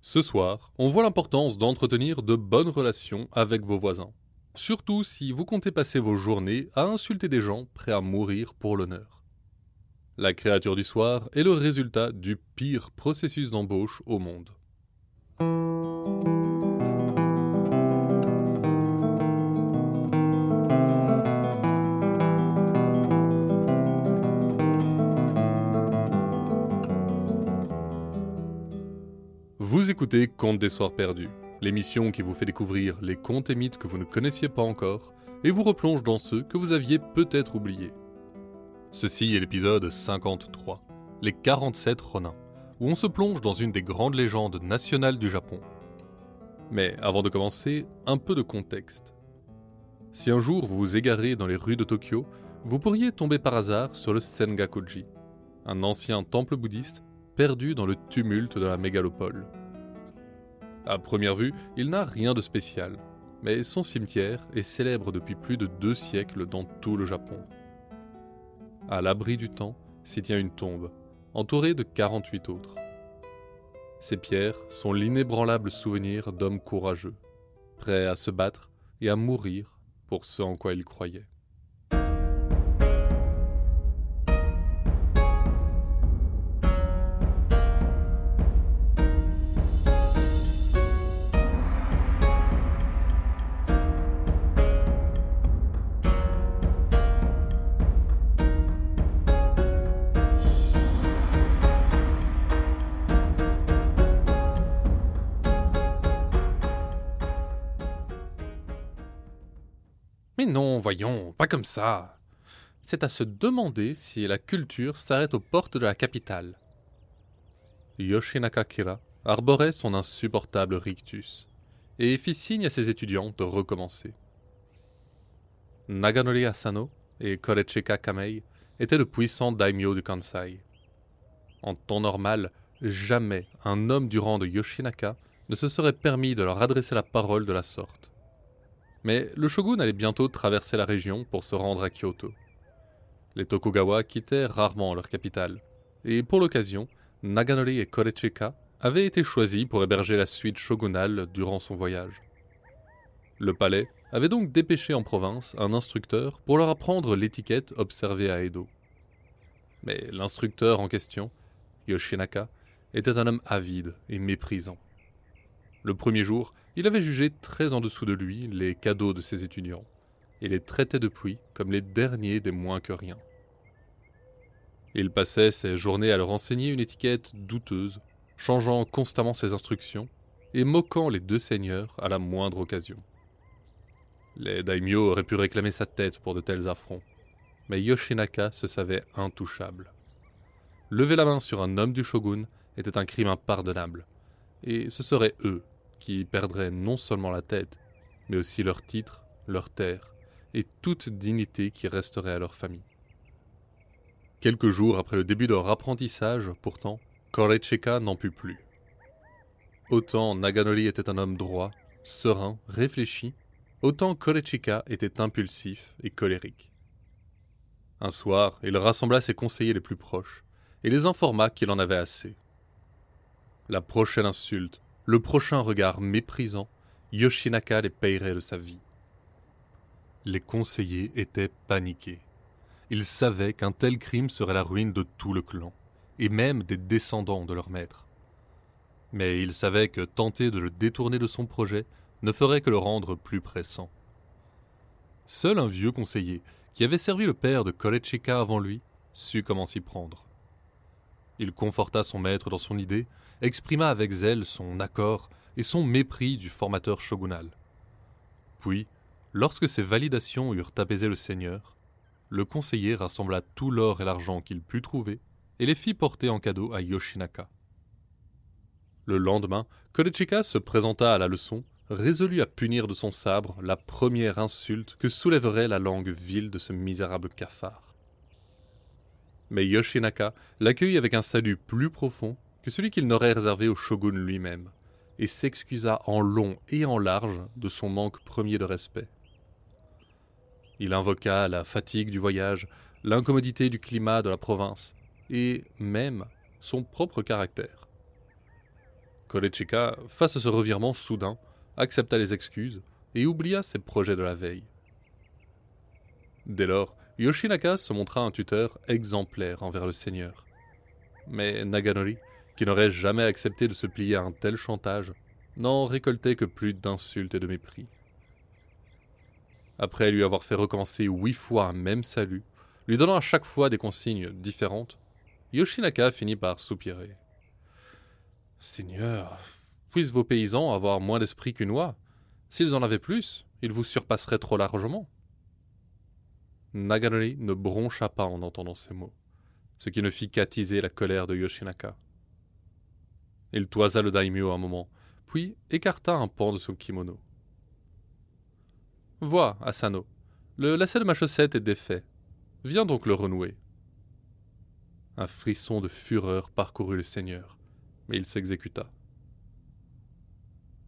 Ce soir, on voit l'importance d'entretenir de bonnes relations avec vos voisins. Surtout si vous comptez passer vos journées à insulter des gens prêts à mourir pour l'honneur. La créature du soir est le résultat du pire processus d'embauche au monde. Écoutez Contes des Soirs Perdus, l'émission qui vous fait découvrir les contes et mythes que vous ne connaissiez pas encore et vous replonge dans ceux que vous aviez peut-être oubliés. Ceci est l'épisode 53, Les 47 Ronins, où on se plonge dans une des grandes légendes nationales du Japon. Mais avant de commencer, un peu de contexte. Si un jour vous vous égarez dans les rues de Tokyo, vous pourriez tomber par hasard sur le Sengakuji, un ancien temple bouddhiste perdu dans le tumulte de la mégalopole. À première vue, il n'a rien de spécial, mais son cimetière est célèbre depuis plus de deux siècles dans tout le Japon. À l'abri du temps s'y tient une tombe, entourée de 48 autres. Ces pierres sont l'inébranlable souvenir d'hommes courageux, prêts à se battre et à mourir pour ce en quoi ils croyaient. Non, voyons, pas comme ça. C'est à se demander si la culture s'arrête aux portes de la capitale. Yoshinaka Kira arborait son insupportable rictus et fit signe à ses étudiants de recommencer. Naganori Asano et Korechika Kamei étaient de puissants daimyo du Kansai. En temps normal, jamais un homme du rang de Yoshinaka ne se serait permis de leur adresser la parole de la sorte. Mais le shogun allait bientôt traverser la région pour se rendre à Kyoto. Les Tokugawa quittaient rarement leur capitale, et pour l'occasion, Naganori et Korechika avaient été choisis pour héberger la suite shogunale durant son voyage. Le palais avait donc dépêché en province un instructeur pour leur apprendre l'étiquette observée à Edo. Mais l'instructeur en question, Yoshinaka, était un homme avide et méprisant. Le premier jour, il avait jugé très en dessous de lui les cadeaux de ses étudiants, et les traitait depuis comme les derniers des moins que rien. Il passait ses journées à leur enseigner une étiquette douteuse, changeant constamment ses instructions et moquant les deux seigneurs à la moindre occasion. Les daimyo auraient pu réclamer sa tête pour de tels affronts, mais Yoshinaka se savait intouchable. Lever la main sur un homme du shogun était un crime impardonnable, et ce seraient eux qui perdraient non seulement la tête, mais aussi leur titre, leur terre et toute dignité qui resterait à leur famille. Quelques jours après le début de leur apprentissage, pourtant, Korechika n'en put plus. Autant Naganori était un homme droit, serein, réfléchi, autant Korechika était impulsif et colérique. Un soir, il rassembla ses conseillers les plus proches et les informa qu'il en avait assez. La prochaine insulte, le prochain regard méprisant, Yoshinaka les payerait de sa vie. Les conseillers étaient paniqués. Ils savaient qu'un tel crime serait la ruine de tout le clan, et même des descendants de leur maître. Mais ils savaient que tenter de le détourner de son projet ne ferait que le rendre plus pressant. Seul un vieux conseiller, qui avait servi le père de Korechika avant lui, sut comment s'y prendre. Il conforta son maître dans son idée, exprima avec zèle son accord et son mépris du formateur shogunal. Puis, lorsque ces validations eurent apaisé le seigneur, le conseiller rassembla tout l'or et l'argent qu'il put trouver et les fit porter en cadeau à Yoshinaka. Le lendemain, Korechika se présenta à la leçon, résolu à punir de son sabre la première insulte que soulèverait la langue vile de ce misérable cafard. Mais Yoshinaka l'accueillit avec un salut plus profond que celui qu'il n'aurait réservé au shogun lui-même, et s'excusa en long et en large de son manque premier de respect. Il invoqua la fatigue du voyage, l'incommodité du climat de la province, et même son propre caractère. Korechika, face à ce revirement soudain, accepta les excuses et oublia ses projets de la veille. Dès lors, Yoshinaka se montra un tuteur exemplaire envers le seigneur. Mais Naganori, qui n'aurait jamais accepté de se plier à un tel chantage, n'en récoltait que plus d'insultes et de mépris. Après lui avoir fait recommencer huit fois un même salut, lui donnant à chaque fois des consignes différentes, Yoshinaka finit par soupirer. Seigneur, puissent vos paysans avoir moins d'esprit qu'une oie? S'ils en avaient plus, ils vous surpasseraient trop largement. Naganori ne broncha pas en entendant ces mots, ce qui ne fit qu'attiser la colère de Yoshinaka. Il toisa le daimyo un moment, puis écarta un pan de son kimono. Vois, Asano, le lacet de ma chaussette est défait. Viens donc le renouer. Un frisson de fureur parcourut le seigneur, mais il s'exécuta.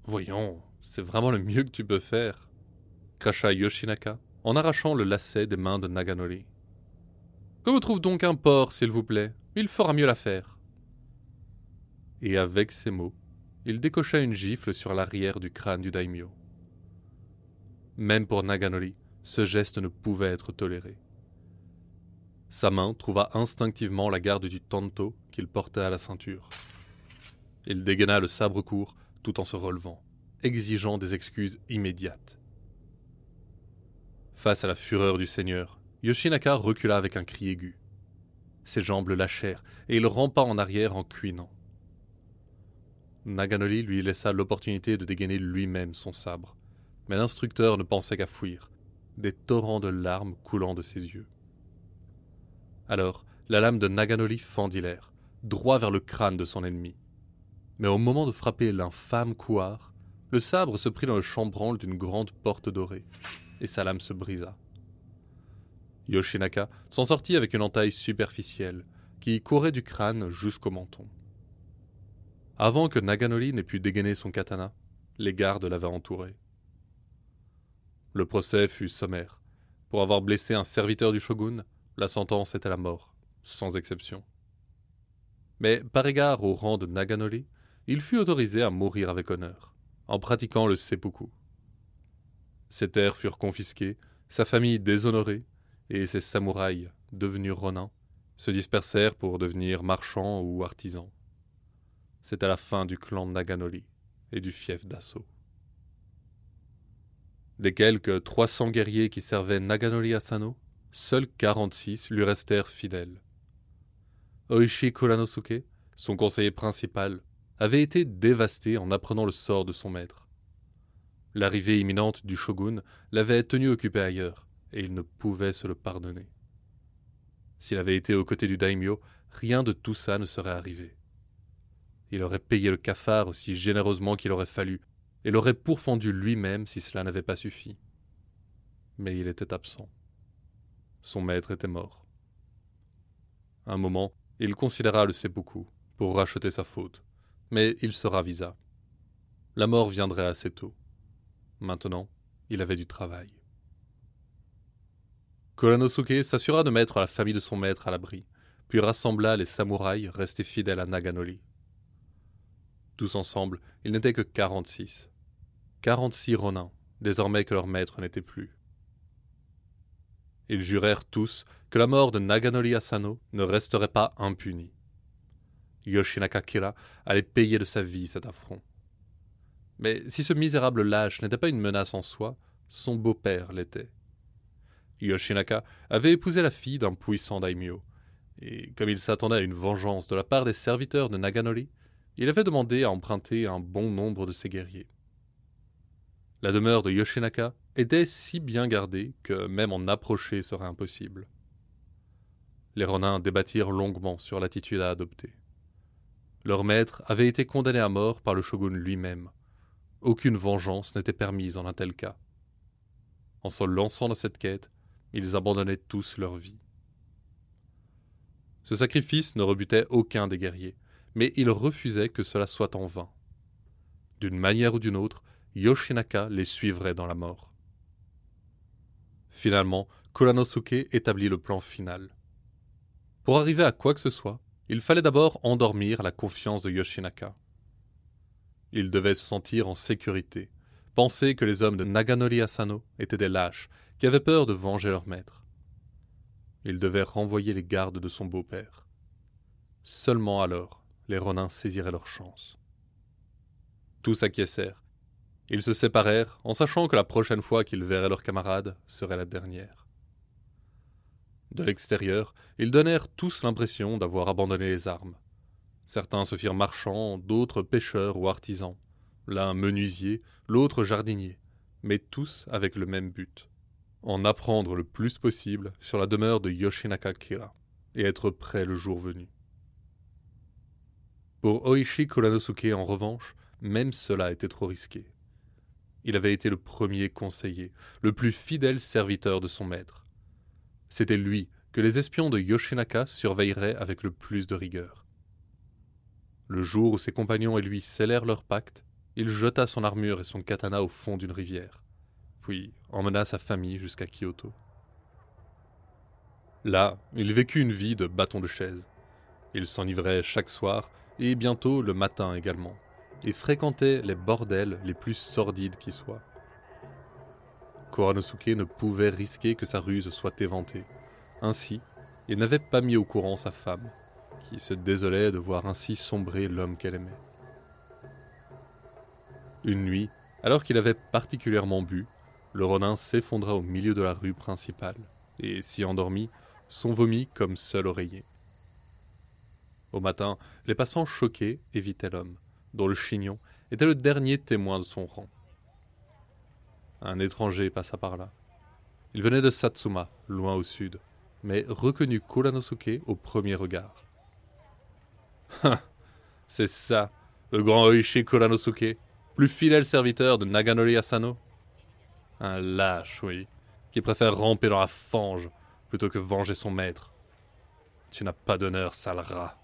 Voyons, c'est vraiment le mieux que tu peux faire, cracha Yoshinaka en arrachant le lacet des mains de Naganori. Que vous trouve donc un porc, s'il vous plaît? Il fera mieux l'affaire. Et avec ces mots, il décocha une gifle sur l'arrière du crâne du daimyo. Même pour Naganori, ce geste ne pouvait être toléré. Sa main trouva instinctivement la garde du tanto qu'il portait à la ceinture. Il dégaina le sabre court tout en se relevant, exigeant des excuses immédiates. Face à la fureur du seigneur, Yoshinaka recula avec un cri aigu. Ses jambes lâchèrent et il rampa en arrière en cuinant. Naganori lui laissa l'opportunité de dégainer lui-même son sabre, mais l'instructeur ne pensait qu'à fuir, des torrents de larmes coulant de ses yeux. Alors, la lame de Naganori fendit l'air, droit vers le crâne de son ennemi. Mais au moment de frapper l'infâme couard, le sabre se prit dans le chambranle d'une grande porte dorée, et sa lame se brisa. Yoshinaka s'en sortit avec une entaille superficielle, qui courait du crâne jusqu'au menton. Avant que Naganori n'ait pu dégainer son katana, les gardes l'avaient entouré. Le procès fut sommaire. Pour avoir blessé un serviteur du shogun, la sentence était la mort, sans exception. Mais par égard au rang de Naganori, il fut autorisé à mourir avec honneur, en pratiquant le seppuku. Ses terres furent confisquées, sa famille déshonorée, et ses samouraïs, devenus ronins, se dispersèrent pour devenir marchands ou artisans. C'était la fin du clan Naganori et du fief d'assaut. Des quelques 300 guerriers qui servaient Naganori Asano, seuls 46 lui restèrent fidèles. Oishi Kuranosuke, son conseiller principal, avait été dévasté en apprenant le sort de son maître. L'arrivée imminente du shogun l'avait tenu occupé ailleurs, et il ne pouvait se le pardonner. S'il avait été aux côtés du daimyo, rien de tout ça ne serait arrivé. Il aurait payé le cafard aussi généreusement qu'il aurait fallu, et l'aurait pourfendu lui-même si cela n'avait pas suffi. Mais il était absent. Son maître était mort. Un moment, il considéra le seppuku pour racheter sa faute, mais il se ravisa. La mort viendrait assez tôt. Maintenant, il avait du travail. Kuranosuke s'assura de mettre la famille de son maître à l'abri, puis rassembla les samouraïs restés fidèles à Naganori. Tous ensemble, ils n'étaient que quarante-six. Quarante-six ronins, désormais que leur maître n'était plus. Ils jurèrent tous que la mort de Naganori Asano ne resterait pas impunie. Yoshinaka Kira allait payer de sa vie cet affront. Mais si ce misérable lâche n'était pas une menace en soi, son beau-père l'était. Yoshinaka avait épousé la fille d'un puissant daimyo, et comme il s'attendait à une vengeance de la part des serviteurs de Naganori, il avait demandé à emprunter un bon nombre de ses guerriers. La demeure de Yoshinaka était si bien gardée que même en approcher serait impossible. Les Ronins débattirent longuement sur l'attitude à adopter. Leur maître avait été condamné à mort par le shogun lui-même, aucune vengeance n'était permise en un tel cas. En se lançant dans cette quête, ils abandonnaient tous leur vie. Ce sacrifice ne rebutait aucun des guerriers, mais ils refusaient que cela soit en vain. D'une manière ou d'une autre, Yoshinaka les suivrait dans la mort. Finalement, Kuranosuke établit le plan final. Pour arriver à quoi que ce soit, il fallait d'abord endormir la confiance de Yoshinaka. Il devait se sentir en sécurité, penser que les hommes de Naganori Asano étaient des lâches qui avaient peur de venger leur maître. Il devait renvoyer les gardes de son beau-père. Seulement alors, les Ronins saisiraient leur chance. Tous acquiescèrent. Ils se séparèrent en sachant que la prochaine fois qu'ils verraient leurs camarades serait la dernière. De l'extérieur, ils donnèrent tous l'impression d'avoir abandonné les armes. Certains se firent marchands, d'autres pêcheurs ou artisans, l'un menuisier, l'autre jardinier, mais tous avec le même but en apprendre le plus possible sur la demeure de Yoshinaka Kira et être prêt le jour venu. Pour Oishi Kuranosuke, en revanche, même cela était trop risqué. Il avait été le premier conseiller, le plus fidèle serviteur de son maître. C'était lui que les espions de Yoshinaka surveilleraient avec le plus de rigueur. Le jour où ses compagnons et lui scellèrent leur pacte, il jeta son armure et son katana au fond d'une rivière, puis emmena sa famille jusqu'à Kyoto. Là, il vécut une vie de bâton de chaise. Il s'enivrait chaque soir, et bientôt le matin également, et fréquentait les bordels les plus sordides qui soient. Koranosuke ne pouvait risquer que sa ruse soit éventée. Ainsi, il n'avait pas mis au courant sa femme, qui se désolait de voir ainsi sombrer l'homme qu'elle aimait. Une nuit, alors qu'il avait particulièrement bu, le Ronin s'effondra au milieu de la rue principale, et s'y endormit, son vomi comme seul oreiller. Au matin, les passants choqués évitaient l'homme, dont le chignon était le dernier témoin de son rang. Un étranger passa par là. Il venait de Satsuma, loin au sud, mais reconnut Kuranosuke au premier regard. C'est ça, le grand Oishi Kuranosuke, plus fidèle serviteur de Naganori Asano? Un lâche, oui, qui préfère ramper dans la fange plutôt que venger son maître. Tu n'as pas d'honneur, sale rat.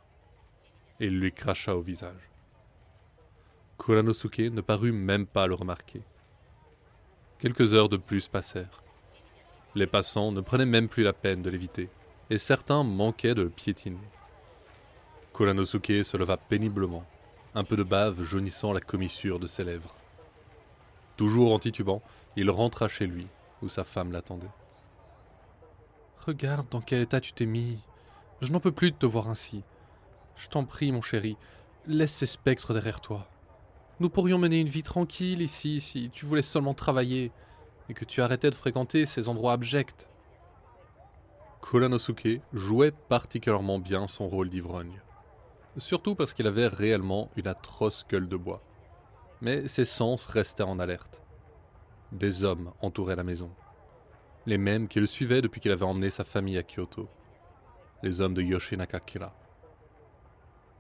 Et lui cracha au visage. Kuranosuke ne parut même pas le remarquer. Quelques heures de plus passèrent. Les passants ne prenaient même plus la peine de l'éviter, et certains manquaient de le piétiner. Kuranosuke se leva péniblement, un peu de bave jaunissant la commissure de ses lèvres. Toujours en titubant, il rentra chez lui, où sa femme l'attendait. Regarde dans quel état tu t'es mis. Je n'en peux plus de te voir ainsi. Je t'en prie, mon chéri, laisse ces spectres derrière toi. Nous pourrions mener une vie tranquille ici si tu voulais seulement travailler et que tu arrêtais de fréquenter ces endroits abjects. Kuranosuke jouait particulièrement bien son rôle d'ivrogne. Surtout parce qu'il avait réellement une atroce gueule de bois. Mais ses sens restaient en alerte. Des hommes entouraient la maison. Les mêmes qui le suivaient depuis qu'il avait emmené sa famille à Kyoto. Les hommes de Yoshinaka Kira.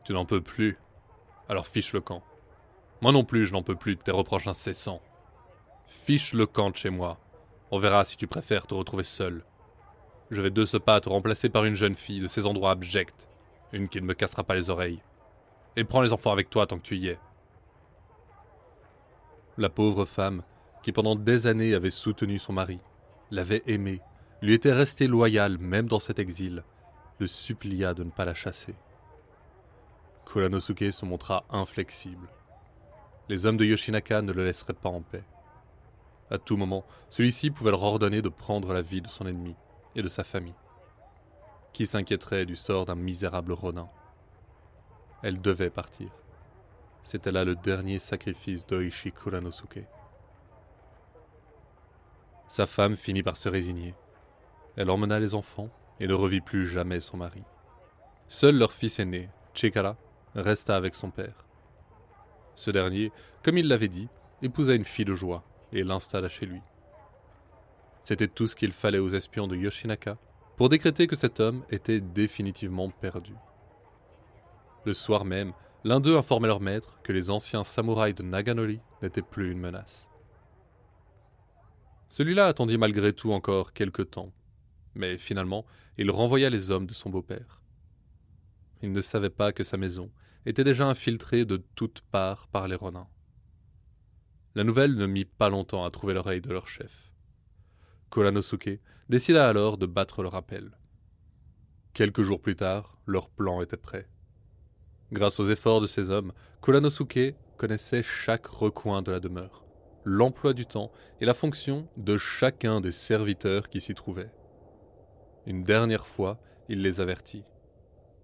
Tu n'en peux plus Alors fiche le camp. Moi non plus, je n'en peux plus de tes reproches incessants. Fiche le camp de chez moi. On verra si tu préfères te retrouver seul. Je vais de ce pas te remplacer par une jeune fille de ces endroits abjects. Une qui ne me cassera pas les oreilles. Et prends les enfants avec toi tant que tu y es. La pauvre femme qui pendant des années avait soutenu son mari, l'avait aimé, lui était resté loyal même dans cet exil, le supplia de ne pas la chasser. Kuranosuke se montra inflexible. Les hommes de Yoshinaka ne le laisseraient pas en paix. À tout moment, celui-ci pouvait leur ordonner de prendre la vie de son ennemi et de sa famille. Qui s'inquiéterait du sort d'un misérable Ronin Elle devait partir. C'était là le dernier sacrifice d'Oishi Kuranosuke. Sa femme finit par se résigner. Elle emmena les enfants et ne revit plus jamais son mari. Seul leur fils aîné, Chekara, resta avec son père. Ce dernier, comme il l'avait dit, épousa une fille de joie et l'installa chez lui. C'était tout ce qu'il fallait aux espions de Yoshinaka pour décréter que cet homme était définitivement perdu. Le soir même, l'un d'eux informait leur maître que les anciens samouraïs de Naganori n'étaient plus une menace. Celui-là attendit malgré tout encore quelque temps, mais finalement il renvoya les hommes de son beau-père. Il ne savait pas que sa maison était déjà infiltrée de toutes parts par les Ronins. La nouvelle ne mit pas longtemps à trouver l'oreille de leur chef. Kuranosuke décida alors de battre le rappel. Quelques jours plus tard, leur plan était prêt. Grâce aux efforts de ses hommes, Kuranosuke connaissait chaque recoin de la demeure, l'emploi du temps et la fonction de chacun des serviteurs qui s'y trouvaient. Une dernière fois, il les avertit.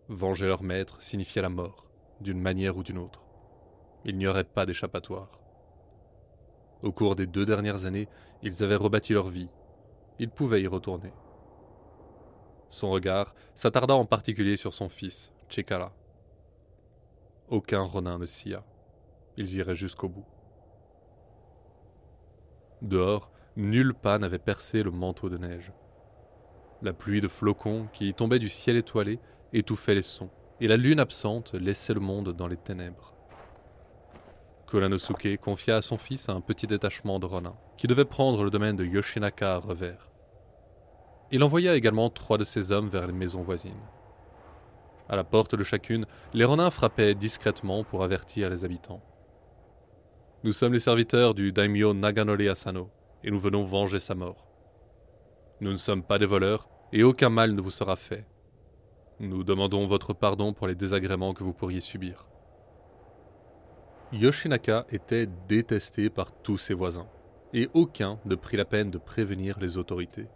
Venger leur maître signifiait la mort, d'une manière ou d'une autre. Il n'y aurait pas d'échappatoire. Au cours des deux dernières années, ils avaient rebâti leur vie. Ils pouvaient y retourner. Son regard s'attarda en particulier sur son fils, Chekara. Aucun Ronin ne sia. Ils iraient jusqu'au bout. Dehors, nul pas n'avait percé le manteau de neige. La pluie de flocons qui tombait du ciel étoilé étouffait les sons, et la lune absente laissait le monde dans les ténèbres. Kuranosuke confia à son fils un petit détachement de Ronin, qui devait prendre le domaine de Yoshinaka à revers. Il envoya également trois de ses hommes vers les maisons voisines. À la porte de chacune, les Ronins frappaient discrètement pour avertir les habitants. Nous sommes les serviteurs du daimyo Naganori Asano, et nous venons venger sa mort. Nous ne sommes pas des voleurs, et aucun mal ne vous sera fait. Nous demandons votre pardon pour les désagréments que vous pourriez subir. Yoshinaka était détesté par tous ses voisins, et aucun ne prit la peine de prévenir les autorités.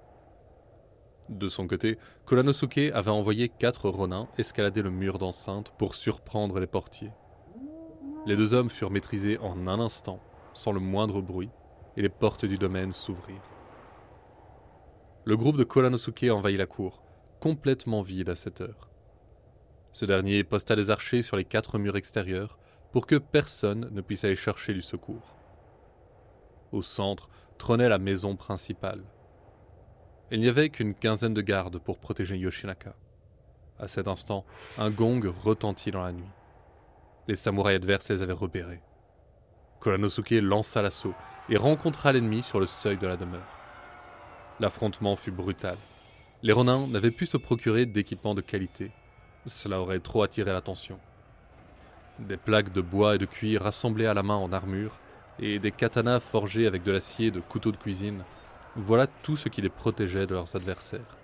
De son côté, Kuranosuke avait envoyé quatre ronins escalader le mur d'enceinte pour surprendre les portiers. Les deux hommes furent maîtrisés en un instant, sans le moindre bruit, et les portes du domaine s'ouvrirent. Le groupe de Kuranosuke envahit la cour, complètement vide à cette heure. Ce dernier posta des archers sur les quatre murs extérieurs pour que personne ne puisse aller chercher du secours. Au centre trônait la maison principale. Il n'y avait qu'une quinzaine de gardes pour protéger Yoshinaka. À cet instant, un gong retentit dans la nuit. Les samouraïs adverses les avaient repérés. Kuranosuke lança l'assaut et rencontra l'ennemi sur le seuil de la demeure. L'affrontement fut brutal. Les Ronins n'avaient pu se procurer d'équipements de qualité. Cela aurait trop attiré l'attention. Des plaques de bois et de cuir rassemblées à la main en armure, et des katanas forgés avec de l'acier de couteaux de cuisine, voilà tout ce qui les protégeait de leurs adversaires.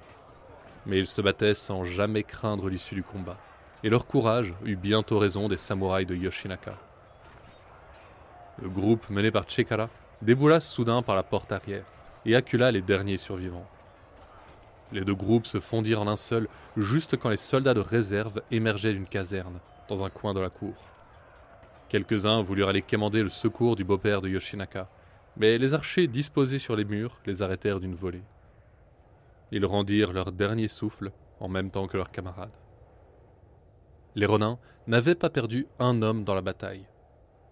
Mais ils se battaient sans jamais craindre l'issue du combat, et leur courage eut bientôt raison des samouraïs de Yoshinaka. Le groupe mené par Chekara déboula soudain par la porte arrière et accula les derniers survivants. Les deux groupes se fondirent en un seul juste quand les soldats de réserve émergeaient d'une caserne, dans un coin de la cour. Quelques-uns voulurent aller quémander le secours du beau-père de Yoshinaka, mais les archers disposés sur les murs les arrêtèrent d'une volée. Ils rendirent leur dernier souffle en même temps que leurs camarades. Les Ronins n'avaient pas perdu un homme dans la bataille,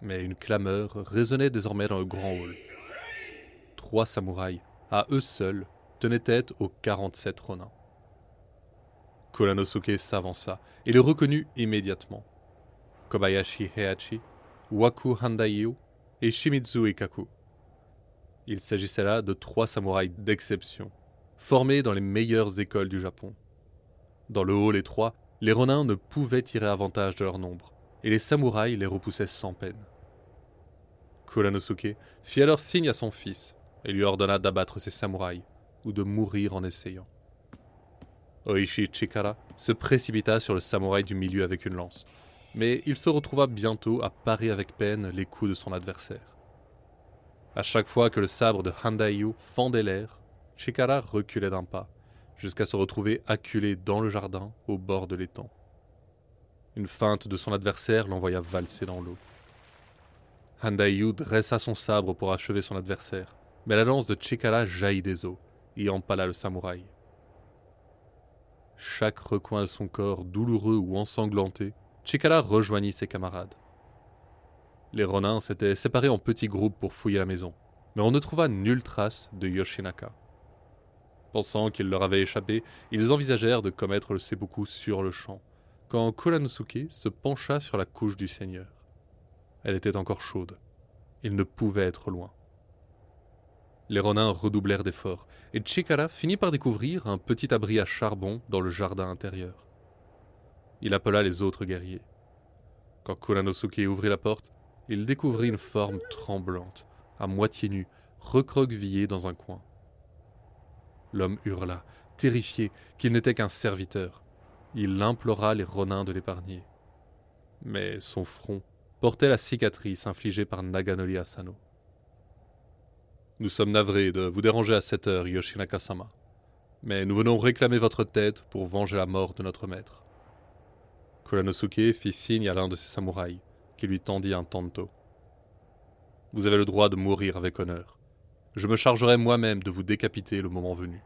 mais une clameur résonnait désormais dans le grand hall. Trois samouraïs, à eux seuls, tenaient tête aux 47 Ronins. Kuranosuke s'avança et les reconnut immédiatement. Kobayashi Heihachi, Waku Handaiyu et Shimizu Ikaku. Il s'agissait là de trois samouraïs d'exception, formés dans les meilleures écoles du Japon. Dans le hall étroit, les Ronins ne pouvaient tirer avantage de leur nombre, et les samouraïs les repoussaient sans peine. Kuranosuke fit alors signe à son fils et lui ordonna d'abattre ces samouraïs ou de mourir en essayant. Oishi Chikara se précipita sur le samouraï du milieu avec une lance, mais il se retrouva bientôt à parer avec peine les coups de son adversaire. À chaque fois que le sabre de Handaiyu fendait l'air, Chikara reculait d'un pas, jusqu'à se retrouver acculé dans le jardin au bord de l'étang. Une feinte de son adversaire l'envoya valser dans l'eau. Handaiyu dressa son sabre pour achever son adversaire, mais la lance de Chikara jaillit des eaux et empala le samouraï. Chaque recoin de son corps douloureux ou ensanglanté, Chikara rejoignit ses camarades. Les Ronins s'étaient séparés en petits groupes pour fouiller la maison, mais on ne trouva nulle trace de Yoshinaka. Pensant qu'il leur avait échappé, ils envisagèrent de commettre le seppuku sur le champ, quand Kuranosuke se pencha sur la couche du seigneur. Elle était encore chaude. Il ne pouvait être loin. Les Ronins redoublèrent d'efforts, et Chikara finit par découvrir un petit abri à charbon dans le jardin intérieur. Il appela les autres guerriers. Quand Kuranosuke ouvrit la porte, il découvrit une forme tremblante, à moitié nue, recroquevillée dans un coin. L'homme hurla, terrifié qu'il n'était qu'un serviteur. Il implora les Ronins de l'épargner. Mais son front portait la cicatrice infligée par Naganori Asano. Nous sommes navrés de vous déranger à cette heure, Yoshinaka-sama. Mais nous venons réclamer votre tête pour venger la mort de notre maître. Kuranosuke fit signe à l'un de ses samouraïs, qui lui tendit un tanto. Vous avez le droit de mourir avec honneur. Je me chargerai moi-même de vous décapiter le moment venu.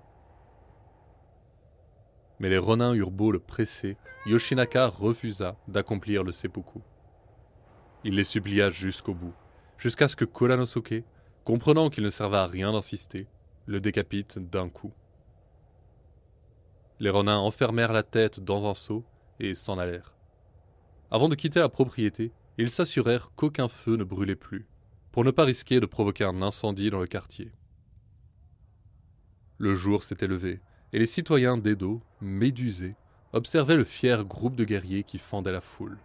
Mais les renins eurent beau le presser, Yoshinaka refusa d'accomplir le seppuku. Il les supplia jusqu'au bout, jusqu'à ce que Kuranosuke, comprenant qu'il ne servait à rien d'insister, le décapite d'un coup. Les renins enfermèrent la tête dans un seau et s'en allèrent. Avant de quitter la propriété, ils s'assurèrent qu'aucun feu ne brûlait plus, pour ne pas risquer de provoquer un incendie dans le quartier. Le jour s'était levé, et les citoyens d'Edo, médusés, observaient le fier groupe de guerriers qui fendait la foule.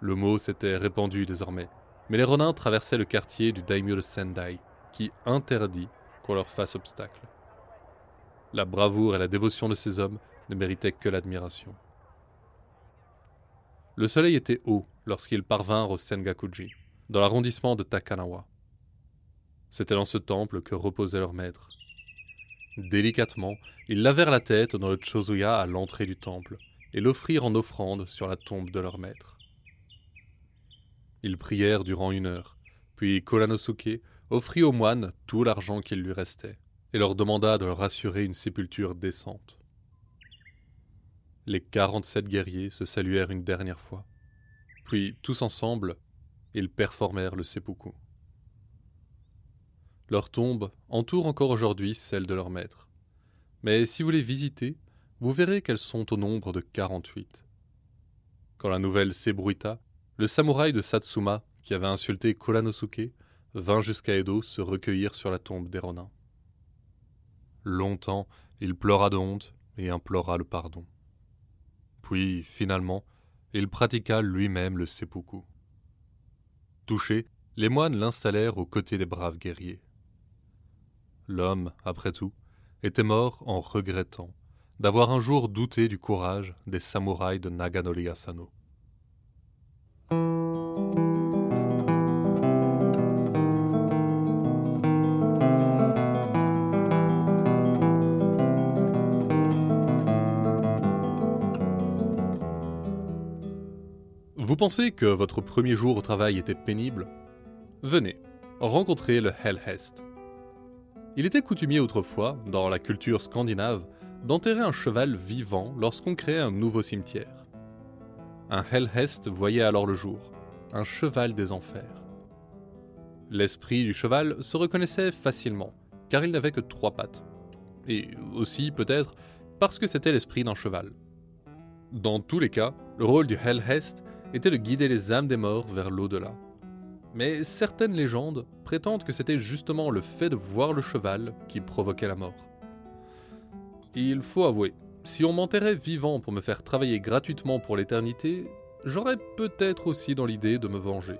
Le mot s'était répandu désormais, mais les renins traversaient le quartier du daimyo de Sendai, qui interdit qu'on leur fasse obstacle. La bravoure et la dévotion de ces hommes ne méritaient que l'admiration. Le soleil était haut lorsqu'ils parvinrent au Sengakuji, dans l'arrondissement de Takanawa. C'était dans ce temple que reposait leur maître. Délicatement, ils lavèrent la tête dans le Chozuya à l'entrée du temple et l'offrirent en offrande sur la tombe de leur maître. Ils prièrent durant une heure, puis Kolanosuke offrit aux moines tout l'argent qu'il lui restait et leur demanda de leur assurer une sépulture décente. Les quarante-sept guerriers se saluèrent une dernière fois. Puis, tous ensemble, ils performèrent le seppuku. Leur tombe entoure encore aujourd'hui celle de leur maître. Mais si vous les visitez, vous verrez qu'elles sont au nombre de quarante-huit. Quand la nouvelle s'ébruita, le samouraï de Satsuma, qui avait insulté Kolanosuke, vint jusqu'à Edo se recueillir sur la tombe des Ronins. Longtemps, il pleura de honte et implora le pardon. Puis, finalement, il pratiqua lui-même le seppuku. Touchés, les moines l'installèrent aux côtés des braves guerriers. L'homme, après tout, était mort en regrettant d'avoir un jour douté du courage des samouraïs de Naganori Asano. Vous pensez que votre premier jour au travail était pénible? Venez, rencontrez le Hellhest. Il était coutumier autrefois, dans la culture scandinave, d'enterrer un cheval vivant lorsqu'on créait un nouveau cimetière. Un Hellhest voyait alors le jour, un cheval des enfers. L'esprit du cheval se reconnaissait facilement, car il n'avait que trois pattes. Et aussi, peut-être, parce que c'était l'esprit d'un cheval. Dans tous les cas, le rôle du Hellhest était de guider les âmes des morts vers l'au-delà. Mais certaines légendes prétendent que c'était justement le fait de voir le cheval qui provoquait la mort. Il faut avouer, si on m'enterrait vivant pour me faire travailler gratuitement pour l'éternité, j'aurais peut-être aussi dans l'idée de me venger.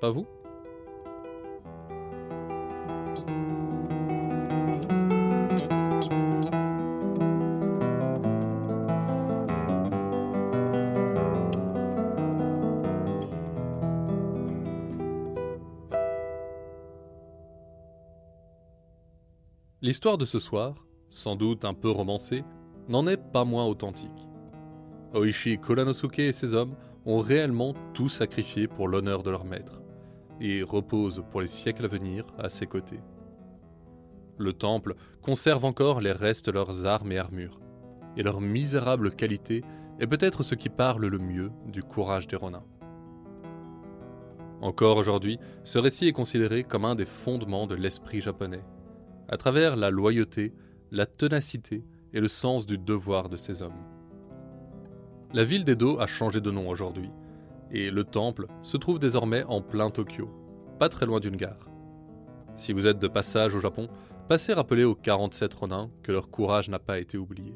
Pas vous? L'histoire de ce soir, sans doute un peu romancée, n'en est pas moins authentique. Oishi Kolanosuke et ses hommes ont réellement tout sacrifié pour l'honneur de leur maître, et reposent pour les siècles à venir à ses côtés. Le temple conserve encore les restes de leurs armes et armures, et leur misérable qualité est peut-être ce qui parle le mieux du courage des Ronins. Encore aujourd'hui, ce récit est considéré comme un des fondements de l'esprit japonais, à travers la loyauté, la ténacité et le sens du devoir de ces hommes. La ville d'Edo a changé de nom aujourd'hui, et le temple se trouve désormais en plein Tokyo, pas très loin d'une gare. Si vous êtes de passage au Japon, passez rappeler aux 47 Ronins que leur courage n'a pas été oublié.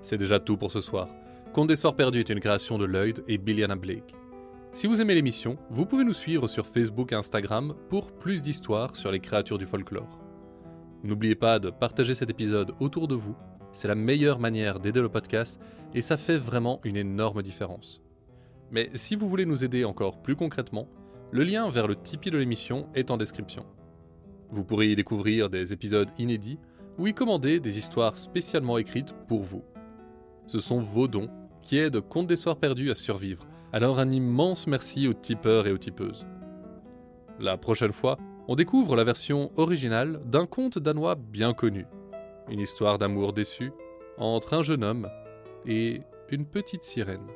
C'est déjà tout pour ce soir. Conte des Soirs Perdus est une création de Lloyd et Billiana Blake. Si vous aimez l'émission, vous pouvez nous suivre sur Facebook et Instagram pour plus d'histoires sur les créatures du folklore. N'oubliez pas de partager cet épisode autour de vous, c'est la meilleure manière d'aider le podcast et ça fait vraiment une énorme différence. Mais si vous voulez nous aider encore plus concrètement, le lien vers le Tipeee de l'émission est en description. Vous pourrez y découvrir des épisodes inédits ou y commander des histoires spécialement écrites pour vous. Ce sont vos dons qui aident Conte des Soirs Perdus à survivre, alors un immense merci aux tipeurs et aux tipeuses. La prochaine fois, on découvre la version originale d'un conte danois bien connu. Une histoire d'amour déçu entre un jeune homme et une petite sirène.